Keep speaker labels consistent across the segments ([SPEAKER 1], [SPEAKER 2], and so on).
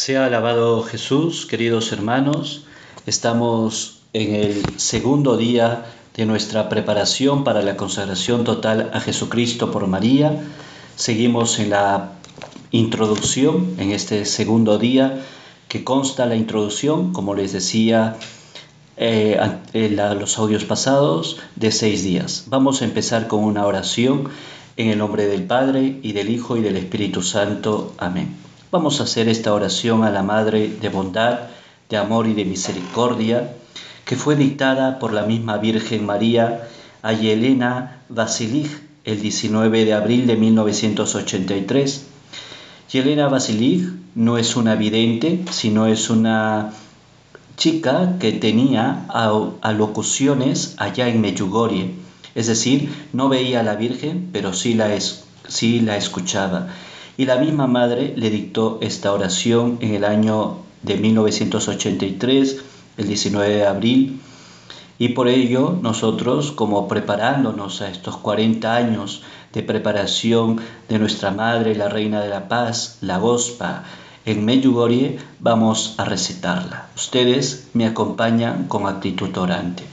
[SPEAKER 1] Sea alabado Jesús, queridos hermanos. Estamos en el segundo día de nuestra preparación para la consagración total a Jesucristo por María. Seguimos en la introducción, en este segundo día que consta la introducción, como les decía eh, en los audios pasados, de seis días. Vamos a empezar con una oración en el nombre del Padre y del Hijo y del Espíritu Santo. Amén. Vamos a hacer esta oración a la Madre de Bondad, de Amor y de Misericordia, que fue dictada por la misma Virgen María a Yelena Vasilij el 19 de abril de 1983. Yelena Vasilij no es una vidente, sino es una chica que tenía alocuciones allá en Meyugorie. Es decir, no veía a la Virgen, pero sí la escuchaba y la misma madre le dictó esta oración en el año de 1983, el 19 de abril, y por ello nosotros, como preparándonos a estos 40 años de preparación de nuestra Madre, la Reina de la Paz, la Gospa, en Medjugorje, vamos a recitarla. Ustedes me acompañan con actitud orante.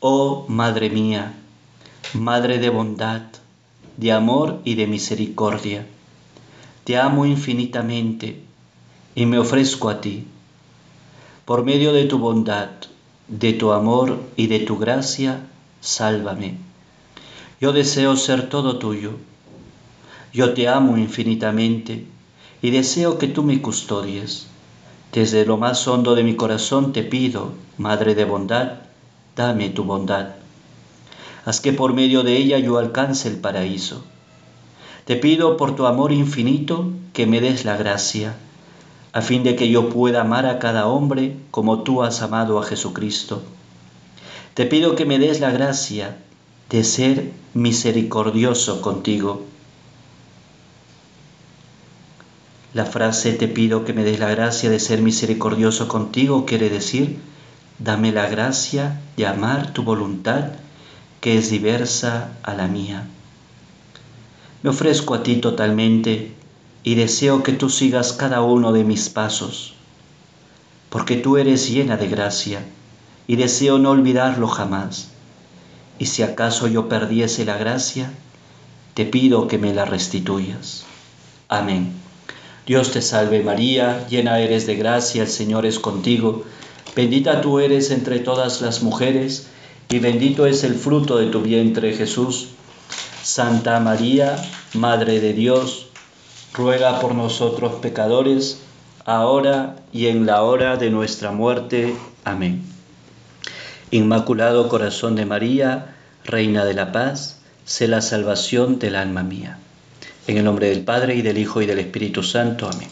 [SPEAKER 1] Oh Madre mía, Madre de bondad, de amor y de misericordia, te amo infinitamente y me ofrezco a ti. Por medio de tu bondad, de tu amor y de tu gracia, sálvame. Yo deseo ser todo tuyo. Yo te amo infinitamente y deseo que tú me custodies. Desde lo más hondo de mi corazón te pido, Madre de Bondad, dame tu bondad. Haz que por medio de ella yo alcance el paraíso. Te pido por tu amor infinito que me des la gracia, a fin de que yo pueda amar a cada hombre como tú has amado a Jesucristo. Te pido que me des la gracia de ser misericordioso contigo. La frase te pido que me des la gracia de ser misericordioso contigo quiere decir, dame la gracia de amar tu voluntad que es diversa a la mía. Me ofrezco a ti totalmente y deseo que tú sigas cada uno de mis pasos, porque tú eres llena de gracia y deseo no olvidarlo jamás. Y si acaso yo perdiese la gracia, te pido que me la restituyas. Amén. Dios te salve María, llena eres de gracia, el Señor es contigo, bendita tú eres entre todas las mujeres, y bendito es el fruto de tu vientre Jesús. Santa María, Madre de Dios, ruega por nosotros pecadores, ahora y en la hora de nuestra muerte. Amén. Inmaculado Corazón de María, Reina de la Paz, sé la salvación del alma mía. En el nombre del Padre y del Hijo y del Espíritu Santo. Amén.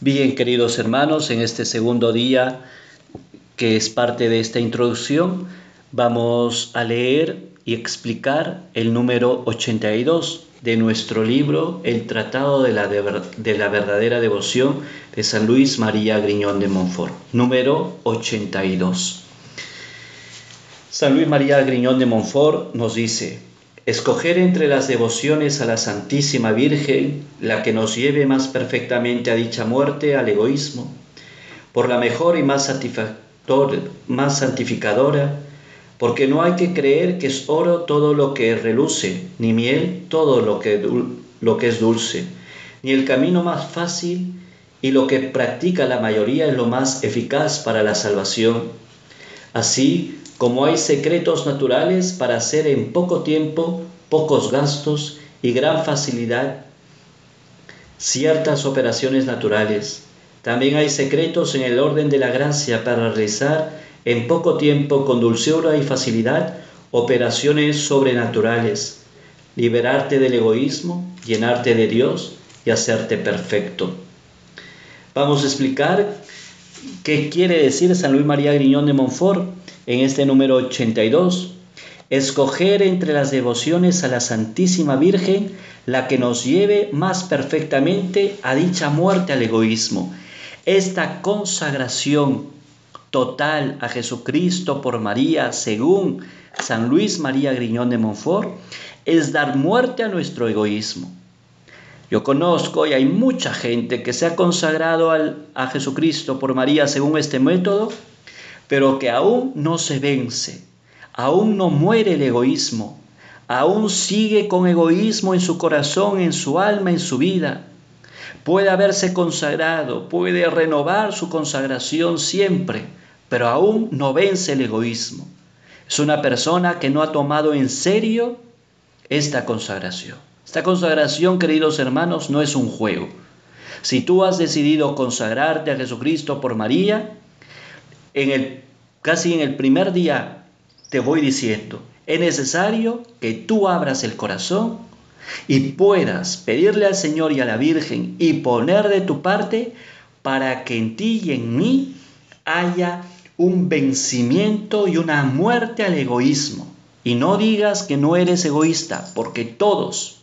[SPEAKER 1] Bien, queridos hermanos, en este segundo día que es parte de esta introducción, Vamos a leer y explicar el número 82 de nuestro libro El Tratado de la, de, la Verdadera Devoción de San Luis María Griñón de Monfort. número 82. San Luis María Griñón de Monfort nos dice, escoger entre las devociones a la Santísima Virgen la que nos lleve más perfectamente a dicha muerte, al egoísmo, por la mejor y más, más santificadora porque no hay que creer que es oro todo lo que reluce, ni miel todo lo que, lo que es dulce, ni el camino más fácil y lo que practica la mayoría es lo más eficaz para la salvación. Así como hay secretos naturales para hacer en poco tiempo, pocos gastos y gran facilidad ciertas operaciones naturales. También hay secretos en el orden de la gracia para realizar en poco tiempo con dulzura y facilidad operaciones sobrenaturales, liberarte del egoísmo, llenarte de Dios y hacerte perfecto. Vamos a explicar qué quiere decir San Luis María Griñón de Monfort en este número 82. Escoger entre las devociones a la Santísima Virgen la que nos lleve más perfectamente a dicha muerte al egoísmo. Esta consagración total a Jesucristo por María, según San Luis María Griñón de Montfort, es dar muerte a nuestro egoísmo. Yo conozco y hay mucha gente que se ha consagrado a Jesucristo por María según este método, pero que aún no se vence, aún no muere el egoísmo, aún sigue con egoísmo en su corazón, en su alma, en su vida. Puede haberse consagrado, puede renovar su consagración siempre, pero aún no vence el egoísmo. Es una persona que no ha tomado en serio esta consagración. Esta consagración, queridos hermanos, no es un juego. Si tú has decidido consagrarte a Jesucristo por María, en el, casi en el primer día te voy diciendo, es necesario que tú abras el corazón y puedas pedirle al Señor y a la Virgen y poner de tu parte para que en ti y en mí haya un vencimiento y una muerte al egoísmo. Y no digas que no eres egoísta, porque todos,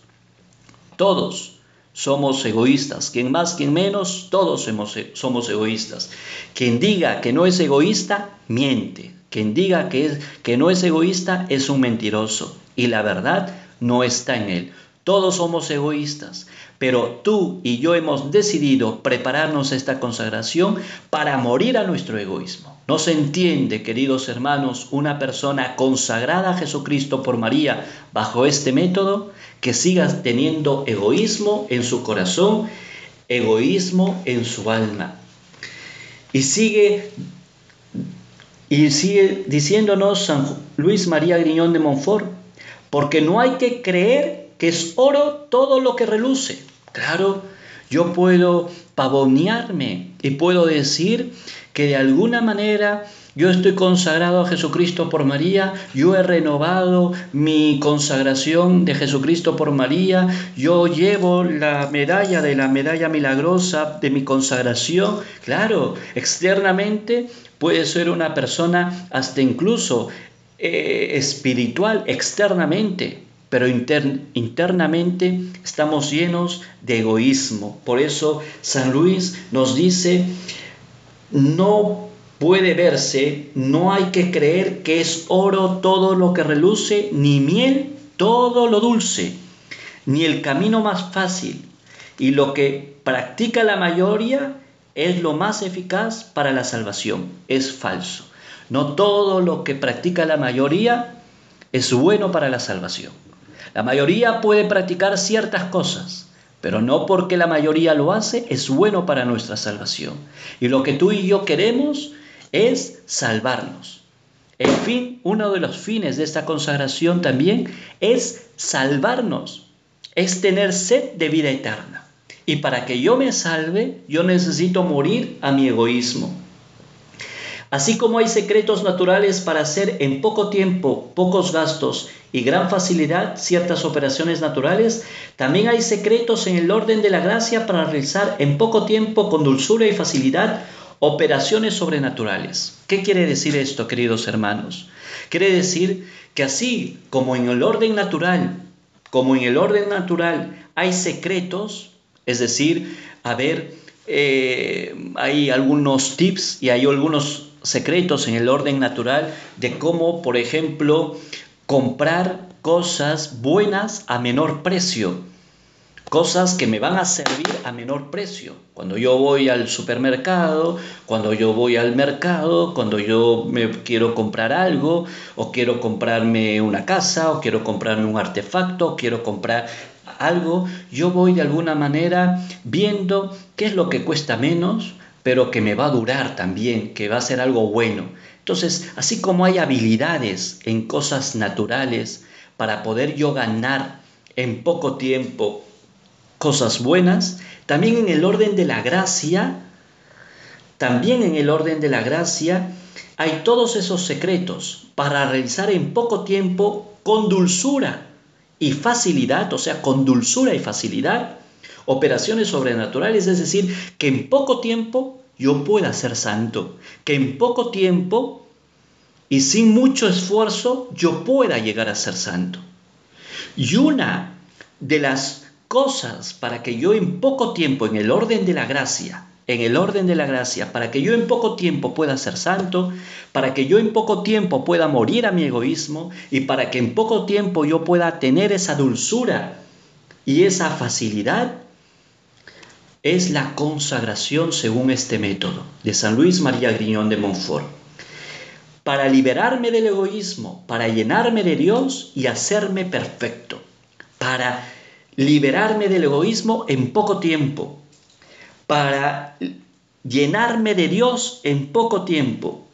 [SPEAKER 1] todos somos egoístas. Quien más, quien menos, todos e, somos egoístas. Quien diga que no es egoísta, miente. Quien diga que, es, que no es egoísta es un mentiroso. Y la verdad no está en él. Todos somos egoístas. Pero tú y yo hemos decidido prepararnos esta consagración para morir a nuestro egoísmo. No se entiende, queridos hermanos, una persona consagrada a Jesucristo por María bajo este método que siga teniendo egoísmo en su corazón, egoísmo en su alma. Y sigue y sigue diciéndonos San Luis María Griñón de Montfort, porque no hay que creer que es oro todo lo que reluce, Claro, yo puedo pavonearme y puedo decir que de alguna manera yo estoy consagrado a Jesucristo por María, yo he renovado mi consagración de Jesucristo por María, yo llevo la medalla de la medalla milagrosa de mi consagración. Claro, externamente puede ser una persona hasta incluso eh, espiritual, externamente pero internamente estamos llenos de egoísmo. Por eso San Luis nos dice, no puede verse, no hay que creer que es oro todo lo que reluce, ni miel todo lo dulce, ni el camino más fácil. Y lo que practica la mayoría es lo más eficaz para la salvación. Es falso. No todo lo que practica la mayoría es bueno para la salvación. La mayoría puede practicar ciertas cosas, pero no porque la mayoría lo hace es bueno para nuestra salvación. Y lo que tú y yo queremos es salvarnos. En fin, uno de los fines de esta consagración también es salvarnos, es tener sed de vida eterna. Y para que yo me salve, yo necesito morir a mi egoísmo. Así como hay secretos naturales para hacer en poco tiempo, pocos gastos y gran facilidad ciertas operaciones naturales, también hay secretos en el orden de la gracia para realizar en poco tiempo, con dulzura y facilidad, operaciones sobrenaturales. ¿Qué quiere decir esto, queridos hermanos? Quiere decir que así como en el orden natural, como en el orden natural hay secretos, es decir, a ver, eh, hay algunos tips y hay algunos secretos en el orden natural de cómo, por ejemplo, comprar cosas buenas a menor precio, cosas que me van a servir a menor precio. Cuando yo voy al supermercado, cuando yo voy al mercado, cuando yo me quiero comprar algo, o quiero comprarme una casa, o quiero comprarme un artefacto, o quiero comprar algo, yo voy de alguna manera viendo qué es lo que cuesta menos, pero que me va a durar también, que va a ser algo bueno. Entonces, así como hay habilidades en cosas naturales para poder yo ganar en poco tiempo cosas buenas, también en el orden de la gracia, también en el orden de la gracia, hay todos esos secretos para realizar en poco tiempo con dulzura y facilidad, o sea, con dulzura y facilidad, operaciones sobrenaturales, es decir, que en poco tiempo yo pueda ser santo, que en poco tiempo y sin mucho esfuerzo yo pueda llegar a ser santo. Y una de las cosas para que yo en poco tiempo, en el orden de la gracia, en el orden de la gracia, para que yo en poco tiempo pueda ser santo, para que yo en poco tiempo pueda morir a mi egoísmo y para que en poco tiempo yo pueda tener esa dulzura y esa facilidad es la consagración según este método de San Luis María Griñón de Montfort. Para liberarme del egoísmo, para llenarme de Dios y hacerme perfecto. Para liberarme del egoísmo en poco tiempo. Para llenarme de Dios en poco tiempo.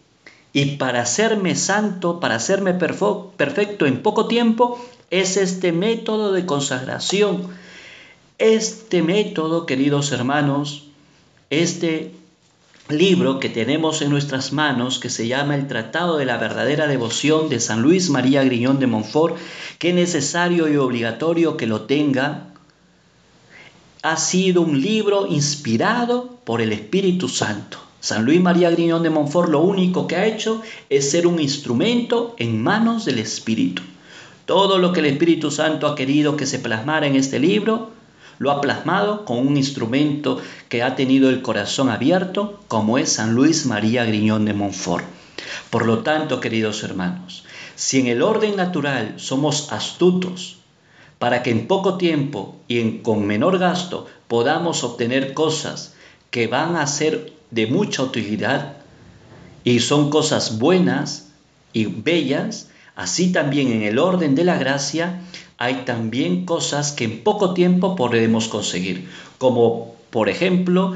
[SPEAKER 1] Y para hacerme santo, para hacerme perfecto en poco tiempo, es este método de consagración este método, queridos hermanos, este libro que tenemos en nuestras manos, que se llama El Tratado de la Verdadera Devoción de San Luis María Griñón de Montfort, que es necesario y obligatorio que lo tenga, ha sido un libro inspirado por el Espíritu Santo. San Luis María Griñón de Monfort lo único que ha hecho es ser un instrumento en manos del Espíritu. Todo lo que el Espíritu Santo ha querido que se plasmara en este libro, lo ha plasmado con un instrumento que ha tenido el corazón abierto, como es San Luis María Griñón de Montfort. Por lo tanto, queridos hermanos, si en el orden natural somos astutos para que en poco tiempo y con menor gasto podamos obtener cosas que van a ser de mucha utilidad y son cosas buenas y bellas, así también en el orden de la gracia, hay también cosas que en poco tiempo podemos conseguir, como por ejemplo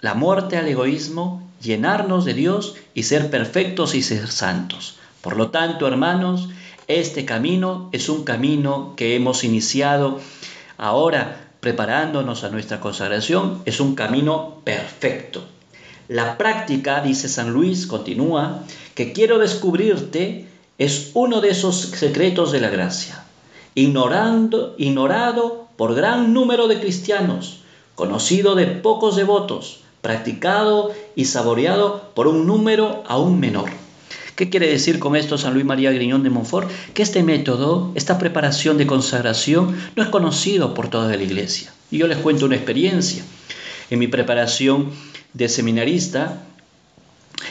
[SPEAKER 1] la muerte al egoísmo, llenarnos de Dios y ser perfectos y ser santos. Por lo tanto, hermanos, este camino es un camino que hemos iniciado ahora preparándonos a nuestra consagración, es un camino perfecto. La práctica, dice San Luis, continúa, que quiero descubrirte es uno de esos secretos de la gracia ignorando, ignorado por gran número de cristianos, conocido de pocos devotos, practicado y saboreado por un número aún menor. ¿Qué quiere decir con esto San Luis María Griñón de Montfort? Que este método, esta preparación de consagración, no es conocido por toda la iglesia. Y yo les cuento una experiencia. En mi preparación de seminarista,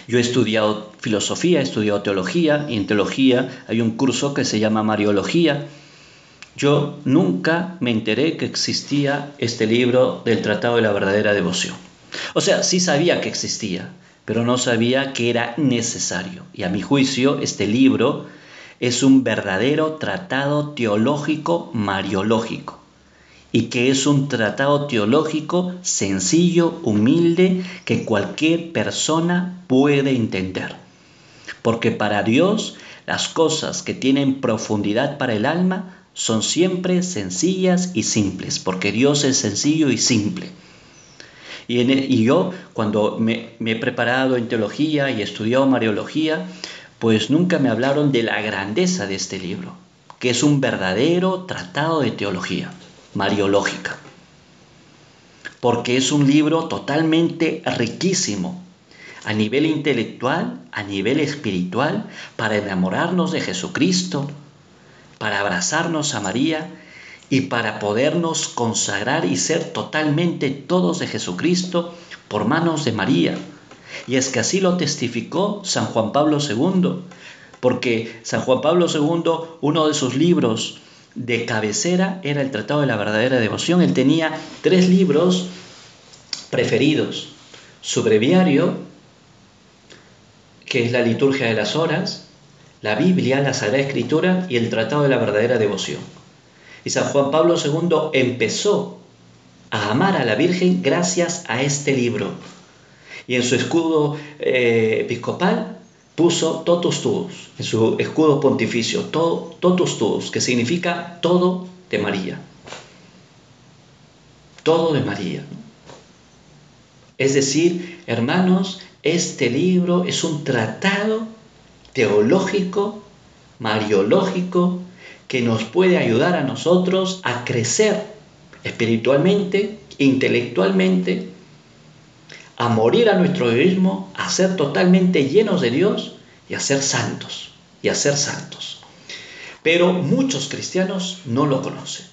[SPEAKER 1] yo he estudiado filosofía, he estudiado teología, y en teología hay un curso que se llama Mariología, yo nunca me enteré que existía este libro del Tratado de la Verdadera Devoción. O sea, sí sabía que existía, pero no sabía que era necesario. Y a mi juicio, este libro es un verdadero tratado teológico mariológico y que es un tratado teológico sencillo, humilde, que cualquier persona puede entender. Porque para Dios las cosas que tienen profundidad para el alma son siempre sencillas y simples, porque Dios es sencillo y simple. E, y, yo, cuando me, me, he preparado en teología y he estudiado mariología, pues nunca me hablaron de la grandeza de este libro, que es un verdadero tratado de teología mariológica, porque es un libro totalmente riquísimo a nivel intelectual, a nivel espiritual, para enamorarnos de Jesucristo, para abrazarnos a María y para podernos consagrar y ser totalmente todos de Jesucristo por manos de María. Y es que así lo testificó San Juan Pablo II, porque San Juan Pablo II, uno de sus libros de cabecera era el Tratado de la Verdadera Devoción. Él tenía tres libros preferidos. Su breviario, que es la liturgia de las horas, la Biblia, la Sagrada Escritura y el Tratado de la Verdadera Devoción. Y San Juan Pablo II empezó a amar a la Virgen gracias a este libro. Y en su escudo eh, episcopal puso totus tuus, en su escudo pontificio, todo, totus tuus, que significa todo de María. Todo de María. Es decir, hermanos, este libro es un tratado teológico, mariológico, que nos puede ayudar a nosotros a crecer espiritualmente, intelectualmente, a morir a nuestro egoísmo, a ser totalmente llenos de Dios y a ser santos, y a ser santos. Pero muchos cristianos no lo conocen.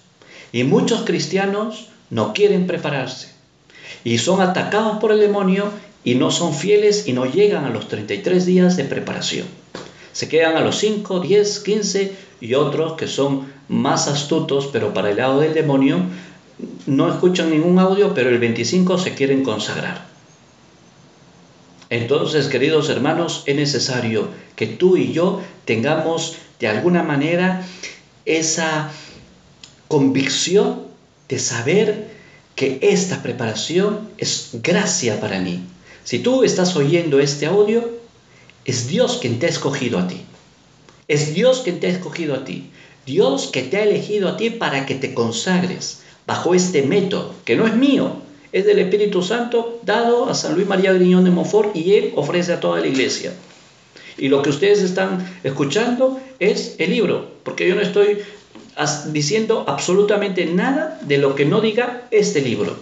[SPEAKER 1] Y muchos cristianos no quieren prepararse. Y son atacados por el demonio y no son fieles y no llegan a los 33 días de preparación. Se quedan a los 5, 10, 15 y otros que son más astutos, pero para el lado del demonio, no escuchan ningún audio, pero el 25 se quieren consagrar. Entonces, queridos hermanos, es necesario que tú y yo tengamos de alguna manera esa convicción de saber que esta preparación es gracia para mí. Si tú estás oyendo este audio, es Dios quien te ha escogido a ti. Es Dios quien te ha escogido a ti. Dios que te ha elegido a ti para que te consagres bajo este método, que no es mío, es del Espíritu Santo dado a San Luis María Griñón de Montfort y él ofrece a toda la iglesia. Y lo que ustedes están escuchando es el libro, porque yo no estoy diciendo absolutamente nada de lo que no diga este libro,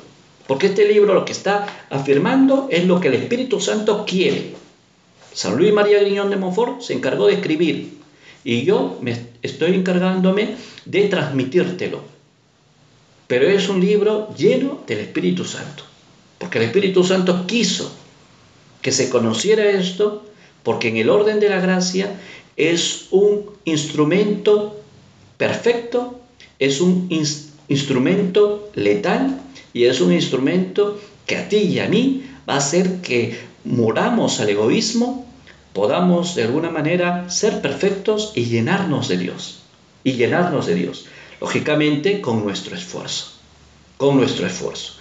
[SPEAKER 1] porque este libro lo que está afirmando es lo que el Espíritu Santo quiere San Luis María Griñón de Monfort se encargó de escribir y yo me estoy encargándome de transmitírtelo. Pero es un libro lleno del Espíritu Santo, porque el Espíritu Santo quiso que se conociera esto, porque en el orden de la gracia es un instrumento perfecto, es un instrumento letal y es un instrumento que a ti y a mí va a hacer que moramos al egoísmo, podamos de alguna manera ser perfectos y llenarnos de Dios. Y llenarnos de Dios. Lógicamente con nuestro esfuerzo. Con nuestro esfuerzo.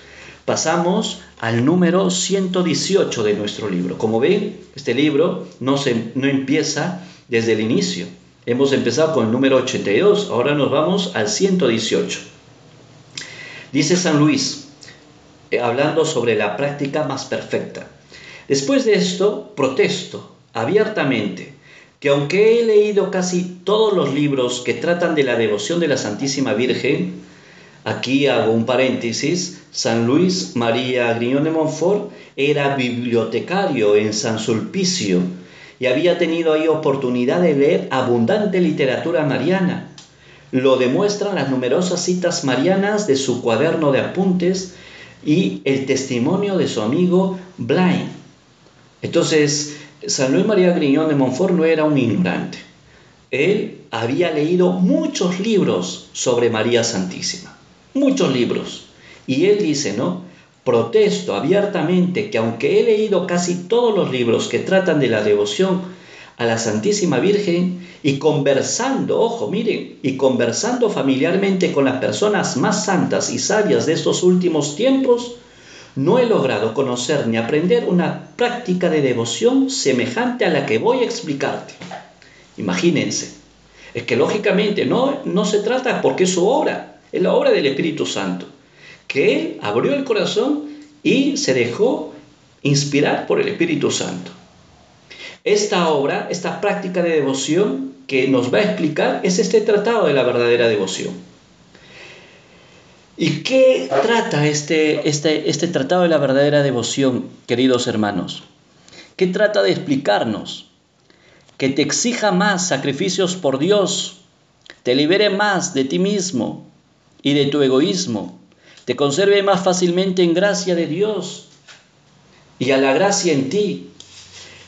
[SPEAKER 1] Pasamos al número 118 de nuestro libro. Como ven, este libro no, se, empieza desde el inicio. Hemos empezado con el número 82, ahora nos vamos al 118. Dice San Luis, eh, hablando sobre la práctica más perfecta. Después de esto, protesto abiertamente que aunque he leído casi todos los libros que tratan de la devoción de la Santísima Virgen, aquí hago un paréntesis, San Luis María Griñón de Montfort era bibliotecario en San Sulpicio y había tenido ahí oportunidad de leer abundante literatura mariana. Lo demuestran las numerosas citas marianas de su cuaderno de apuntes y el testimonio de su amigo Blaine. Entonces, San Luis María Griñón de Montfort no era un ignorante. Él había leído muchos libros sobre María Santísima, muchos libros. Y él dice, ¿no? Protesto abiertamente que aunque he leído casi todos los libros que tratan de la devoción a la Santísima Virgen y conversando, ojo, miren, y conversando familiarmente con las personas más santas y sabias de estos últimos tiempos, no he logrado conocer ni aprender una práctica de devoción semejante a la que voy a explicarte. Imagínense. Es que lógicamente no, se trata porque es su obra, es la obra del Espíritu Santo, que Él abrió el corazón y se dejó inspirar por el Espíritu Santo. Esta obra, esta práctica de devoción que nos va a explicar es este tratado de la verdadera devoción. ¿Y qué trata este, este, este, tratado de la verdadera devoción, queridos hermanos? ¿Qué trata de explicarnos? Que te exija más sacrificios por Dios, te libere más de ti mismo y de tu egoísmo, te conserve más fácilmente en gracia de Dios y a la gracia en ti,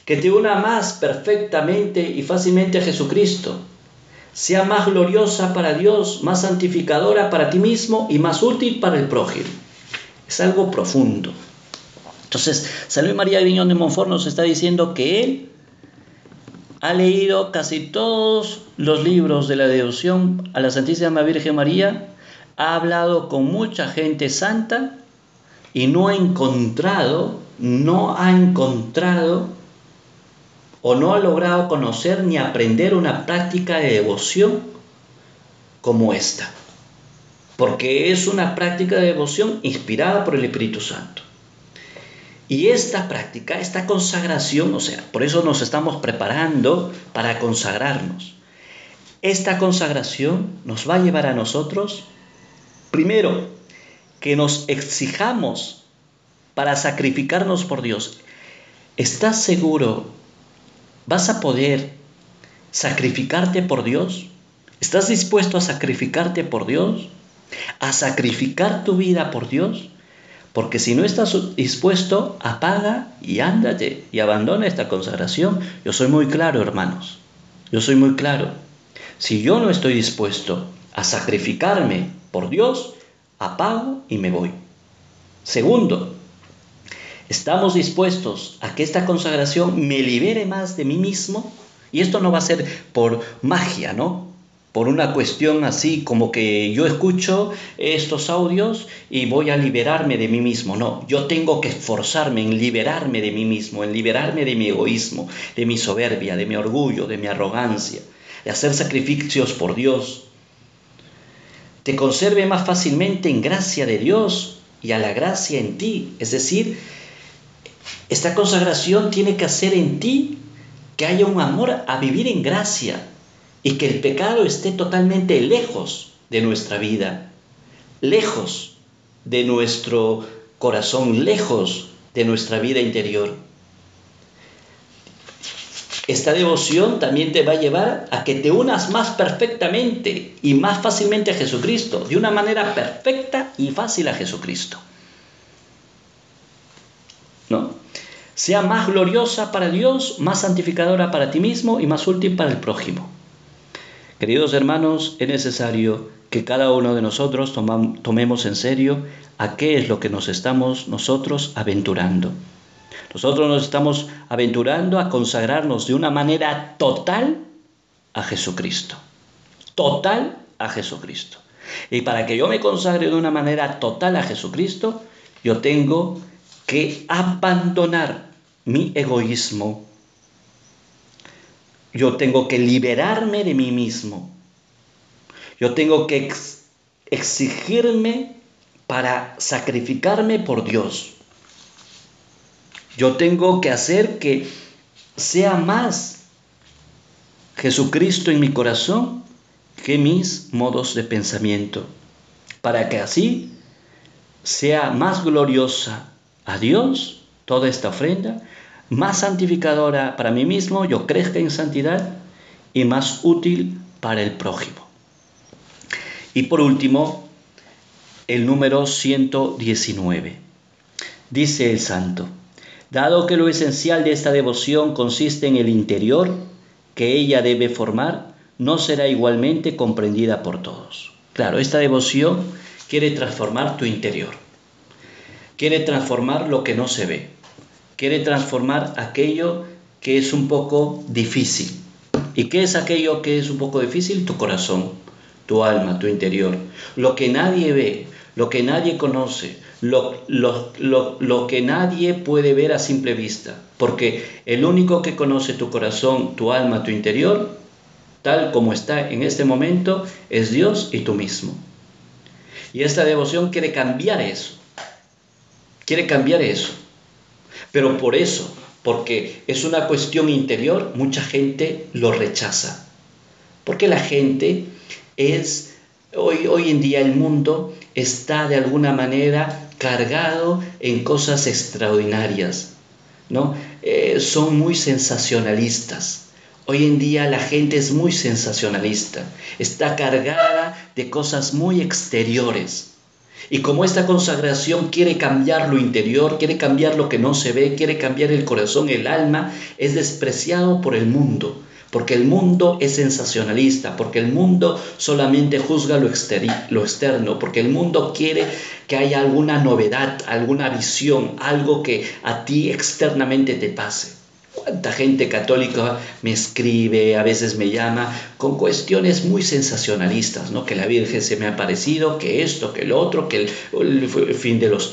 [SPEAKER 1] que te una más perfectamente y fácilmente a Jesucristo sea más gloriosa para Dios, más santificadora para ti mismo y más útil para el prójimo. Es algo profundo. Entonces, San Luis María Viñón de Monfort nos está diciendo que él ha leído casi todos los libros de la devoción a la Santísima Virgen María, ha hablado con mucha gente santa y no ha encontrado, no ha encontrado o no ha logrado conocer ni aprender una práctica de devoción como esta. Porque es una práctica de devoción inspirada por el Espíritu Santo. Y esta práctica, esta consagración, o sea, por eso nos estamos preparando para consagrarnos. Esta consagración nos va a llevar a nosotros, primero, que nos exijamos para sacrificarnos por Dios. ¿Estás seguro ¿Vas a poder sacrificarte por Dios? ¿Estás dispuesto a sacrificarte por Dios? ¿A sacrificar tu vida por Dios? Porque si no estás dispuesto, apaga y ándate y abandona esta consagración. Yo soy muy claro, hermanos. Yo soy muy claro. Si yo no estoy dispuesto a sacrificarme por Dios, apago y me voy. Segundo, Estamos dispuestos a que esta consagración me libere más de mí mismo. Y esto no va a ser por magia, ¿no? Por una cuestión así como que yo escucho estos audios y voy a liberarme de mí mismo. No, yo tengo que esforzarme en liberarme de mí mismo, en liberarme de mi egoísmo, de mi soberbia, de mi orgullo, de mi arrogancia, de hacer sacrificios por Dios. Te conserve más fácilmente en gracia de Dios y a la gracia en ti, es decir, esta consagración tiene que hacer en ti que haya un amor a vivir en gracia y que el pecado esté totalmente lejos de nuestra vida, lejos de nuestro corazón, lejos de nuestra vida interior. Esta devoción también te va a llevar a que te unas más perfectamente y más fácilmente a Jesucristo, de una manera perfecta y fácil a Jesucristo. ¿no? Sea más gloriosa para Dios, más santificadora para ti mismo y más útil para el prójimo. Queridos hermanos, es necesario que cada uno de nosotros tomemos en serio a qué es lo que nos estamos nosotros aventurando. Nosotros nos estamos aventurando a consagrarnos de una manera total a Jesucristo. Total a Jesucristo. Y para que yo me consagre de una manera total a Jesucristo, yo tengo que abandonar mi egoísmo. Yo tengo que liberarme de mí mismo. Yo tengo que exigirme para sacrificarme por Dios. Yo tengo que hacer que sea más Jesucristo en mi corazón que mis modos de pensamiento, para que así sea más gloriosa a Dios toda esta ofrenda, más santificadora para mí mismo, yo crezca en santidad y más útil para el prójimo. Y por último, el número 119. Dice el santo, dado que lo esencial de esta devoción consiste en el interior que ella debe formar, no será igualmente comprendida por todos. Claro, esta devoción quiere transformar tu interior. Quiere transformar lo que no se ve. Quiere transformar aquello que es un poco difícil. ¿Y qué es aquello que es un poco difícil? Tu corazón, tu alma, tu interior. Lo que nadie ve, lo que nadie conoce, lo, lo, que nadie puede ver a simple vista. Porque el único que conoce tu corazón, tu alma, tu interior, tal como está en este momento, es Dios y tú mismo. Y esta devoción quiere cambiar eso quiere cambiar eso. Pero por eso, porque es una cuestión interior, mucha gente lo rechaza. Porque la gente es, hoy, hoy en día el mundo está de alguna manera cargado en cosas extraordinarias, ¿no? Eh, son muy sensacionalistas. Hoy en día la gente es muy sensacionalista, está cargada de cosas muy exteriores. Y como esta consagración quiere cambiar lo interior, quiere cambiar lo que no se ve, quiere cambiar el corazón, el alma, es despreciado por el mundo, porque el mundo es sensacionalista, porque el mundo solamente juzga lo, externo, porque el mundo quiere que haya alguna novedad, alguna visión, algo que a ti externamente te pase cuánta gente católica me escribe, a veces me llama, con cuestiones muy sensacionalistas, ¿no? Que la Virgen se me ha parecido, que esto, que lo otro, que el, fin de los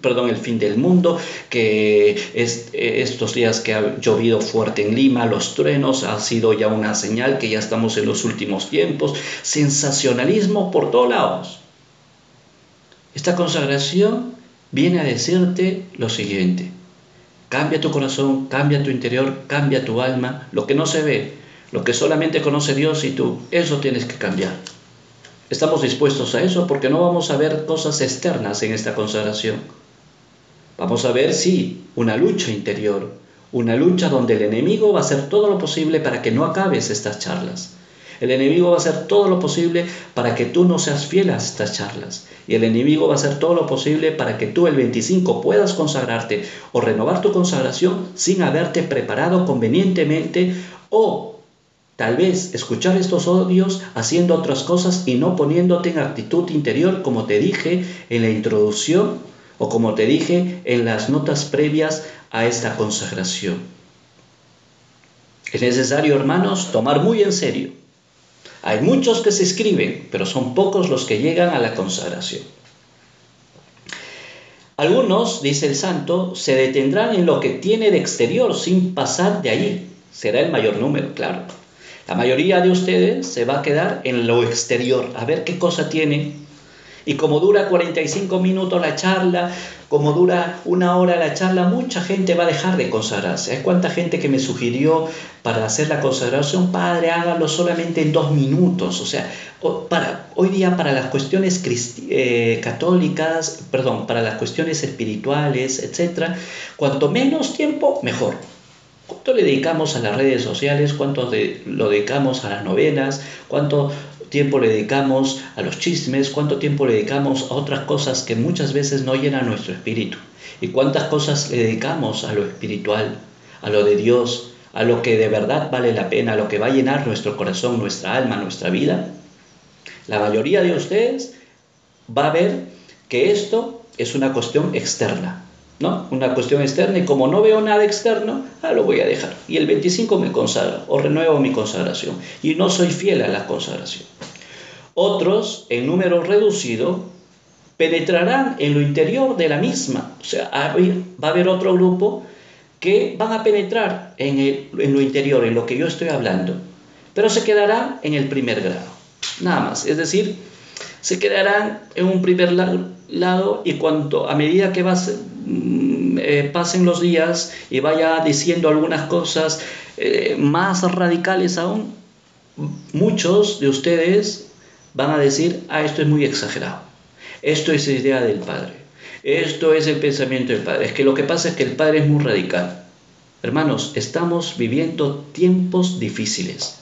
[SPEAKER 1] perdón, el fin del mundo, que es, estos días que ha llovido fuerte en Lima, los truenos, ha sido ya una señal que ya estamos en los últimos tiempos, sensacionalismo por todos lados. Esta consagración viene a decirte lo siguiente Cambia tu corazón, cambia tu interior, cambia tu alma, lo que no se ve, lo que solamente conoce Dios y tú, eso tienes que cambiar. Estamos dispuestos a eso porque no vamos a ver cosas externas en esta consagración. Vamos a ver, sí, una lucha interior, una lucha donde el enemigo va a hacer todo lo posible para que no acabes estas charlas. El enemigo va a hacer todo lo posible para que tú no seas fiel a estas charlas. Y el enemigo va a hacer todo lo posible para que tú el 25 puedas consagrarte o renovar tu consagración sin haberte preparado convenientemente o Tal vez escuchar estos odios haciendo otras cosas y no poniéndote en actitud interior como te dije en la introducción o como te dije en las notas previas a esta consagración. Es necesario, hermanos, tomar muy en serio hay muchos que se escriben, pero son pocos los que llegan a la consagración. Algunos, dice el santo, se detendrán en lo que tiene de exterior sin pasar de allí. Será el mayor número, claro. La mayoría de ustedes se va a quedar en lo exterior, a ver qué cosa tiene y como dura 45 minutos la charla, como dura una hora la charla, mucha gente va a dejar de consagrarse. Es cuánta gente que me sugirió para hacer la consagración, padre, hágalo solamente en dos minutos. O sea, hoy día para las cuestiones eh, católicas, perdón, para las cuestiones espirituales, etc., cuanto menos tiempo, mejor. ¿Cuánto le dedicamos a las redes sociales? ¿Cuánto le lo dedicamos a las novelas? ¿Cuánto tiempo le dedicamos a los chismes, cuánto tiempo le dedicamos a otras cosas que muchas veces no llenan nuestro espíritu y cuántas cosas le dedicamos a lo espiritual, a lo de Dios, a lo que de verdad vale la pena, a lo que va a llenar nuestro corazón, nuestra alma, nuestra vida. La mayoría de ustedes va a ver que esto es una cuestión externa, una cuestión externa y como no veo nada externo, ah, lo voy a dejar. Y el 25 me consagro o renuevo mi consagración y no soy fiel a la consagración. Otros, en número reducido, penetrarán en lo interior de la misma. O sea, va a haber otro grupo que van a penetrar en, lo interior, en lo que yo estoy hablando, pero se quedará en el primer grado, nada más. Es decir, se quedarán en un primer grado lado y cuanto a medida que vas, mm, eh, pasen los días y vaya diciendo algunas cosas eh, más radicales aún, muchos de ustedes van a decir, ah, esto es muy exagerado, esto es idea del Padre, esto es el pensamiento del Padre, es que lo que pasa es que el Padre es muy radical. Hermanos, estamos viviendo tiempos difíciles,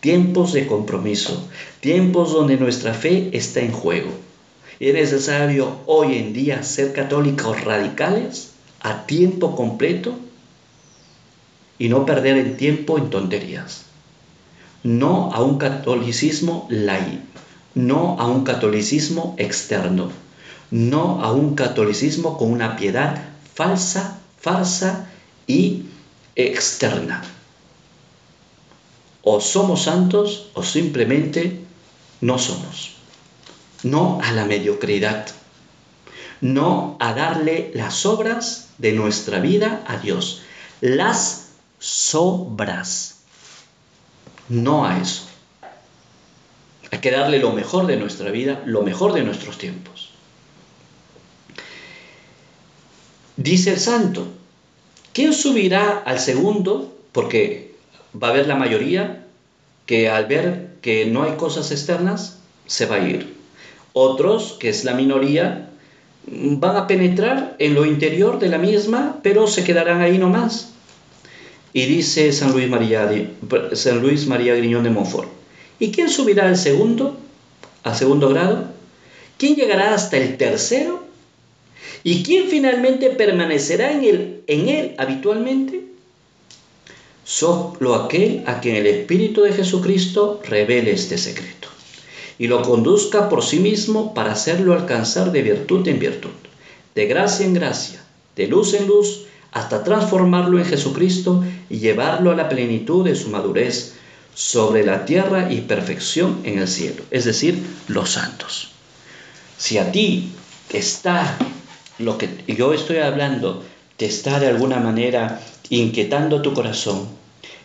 [SPEAKER 1] tiempos de compromiso, tiempos donde nuestra fe está en juego. Es necesario hoy en día ser católicos radicales a tiempo completo y no perder el tiempo en tonterías. No a un catolicismo laico, no a un catolicismo externo, no a un catolicismo con una piedad falsa, falsa y externa. O somos santos o simplemente no somos no a la mediocridad, no a darle las obras de nuestra vida a Dios, las sobras, no a eso. Hay que darle lo mejor de nuestra vida, lo mejor de nuestros tiempos. Dice el santo, ¿quién subirá al segundo? Porque va a haber la mayoría que al ver que no hay cosas externas, se va a ir. Otros, que es la minoría, van a penetrar en lo interior de la misma, pero se quedarán ahí nomás. Y dice San Luis María, San María Griñón de Montfort. ¿Y quién subirá al segundo, al segundo grado? ¿Quién llegará hasta el tercero? ¿Y quién finalmente permanecerá en él, en él habitualmente? Sólo aquel a quien el Espíritu de Jesucristo revele este secreto y lo conduzca por sí mismo para hacerlo alcanzar de virtud en virtud, de gracia en gracia, de luz en luz, hasta transformarlo en Jesucristo y llevarlo a la plenitud de su madurez sobre la tierra y perfección en el cielo, es decir, los santos. Si a ti está lo que yo estoy hablando, te está de alguna manera inquietando tu corazón,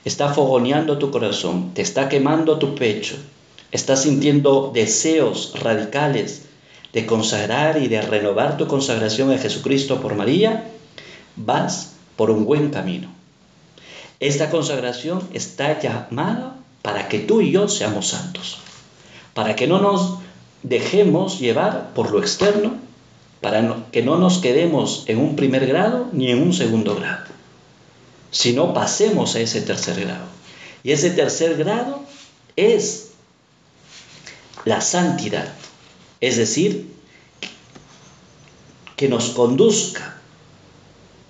[SPEAKER 1] está fogoneando tu corazón, te está quemando tu pecho, Estás sintiendo deseos radicales de consagrar y de renovar tu consagración a Jesucristo por María, vas por un buen camino. Esta consagración está llamada para que tú y yo seamos santos, para que no nos dejemos llevar por lo externo, para que no nos quedemos en un primer grado ni en un segundo grado, sino pasemos a ese tercer grado. Y ese tercer grado es la santidad, es decir, que nos conduzca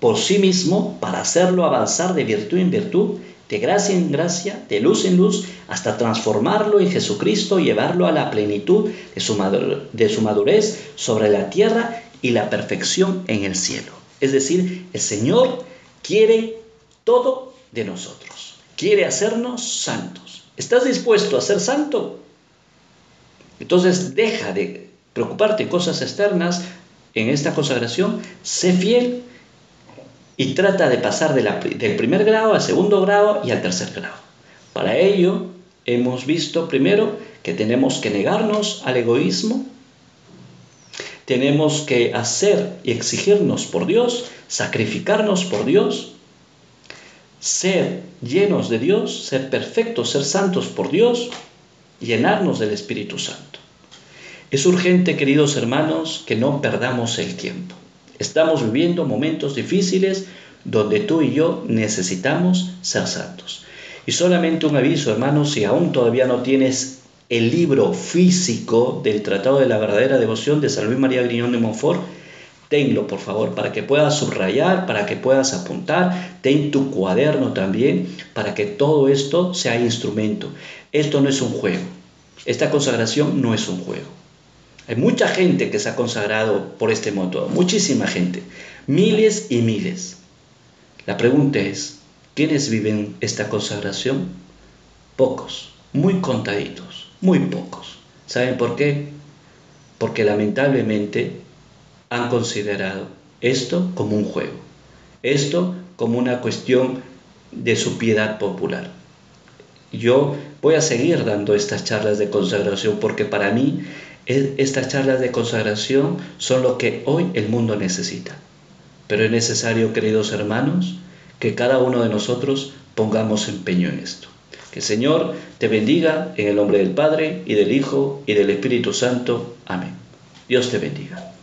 [SPEAKER 1] por sí mismo para hacerlo avanzar de virtud en virtud, de gracia en gracia, de luz en luz, hasta transformarlo en Jesucristo y llevarlo a la plenitud de su, de su madurez sobre la tierra y la perfección en el cielo. Es decir, el Señor quiere todo de nosotros, quiere hacernos santos. ¿Estás dispuesto a ser santo? Entonces deja de preocuparte en cosas externas en esta consagración, sé fiel y trata de pasar del primer grado al segundo grado y al tercer grado. Para ello hemos visto primero que tenemos que negarnos al egoísmo, tenemos que hacer y exigirnos por Dios, sacrificarnos por Dios, ser llenos de Dios, ser perfectos, ser santos por Dios, llenarnos del Espíritu Santo. Es urgente, queridos hermanos, que no perdamos el tiempo. Estamos viviendo momentos difíciles donde tú y yo necesitamos ser santos. Y solamente un aviso, hermanos, si aún todavía no tienes el libro físico del Tratado de la Verdadera Devoción de San Luis María Griñón de Montfort, Tenlo, por favor, para que puedas subrayar, para que puedas apuntar. Ten tu cuaderno también, para que todo esto sea instrumento. Esto no es un juego. Esta consagración no es un juego. Hay mucha gente que se ha consagrado por este modo, muchísima gente, miles y miles. La pregunta es, ¿quiénes viven esta consagración? Pocos, muy contaditos, muy pocos. ¿Saben por qué? Porque lamentablemente han considerado esto como un juego, esto como una cuestión de su piedad popular. Yo voy a seguir dando estas charlas de consagración porque para mí estas charlas de consagración son lo que hoy el mundo necesita. Pero es necesario, queridos hermanos, que cada uno de nosotros pongamos empeño en esto. Que el Señor te bendiga en el nombre del Padre y del Hijo y del Espíritu Santo. Amén. Dios te bendiga.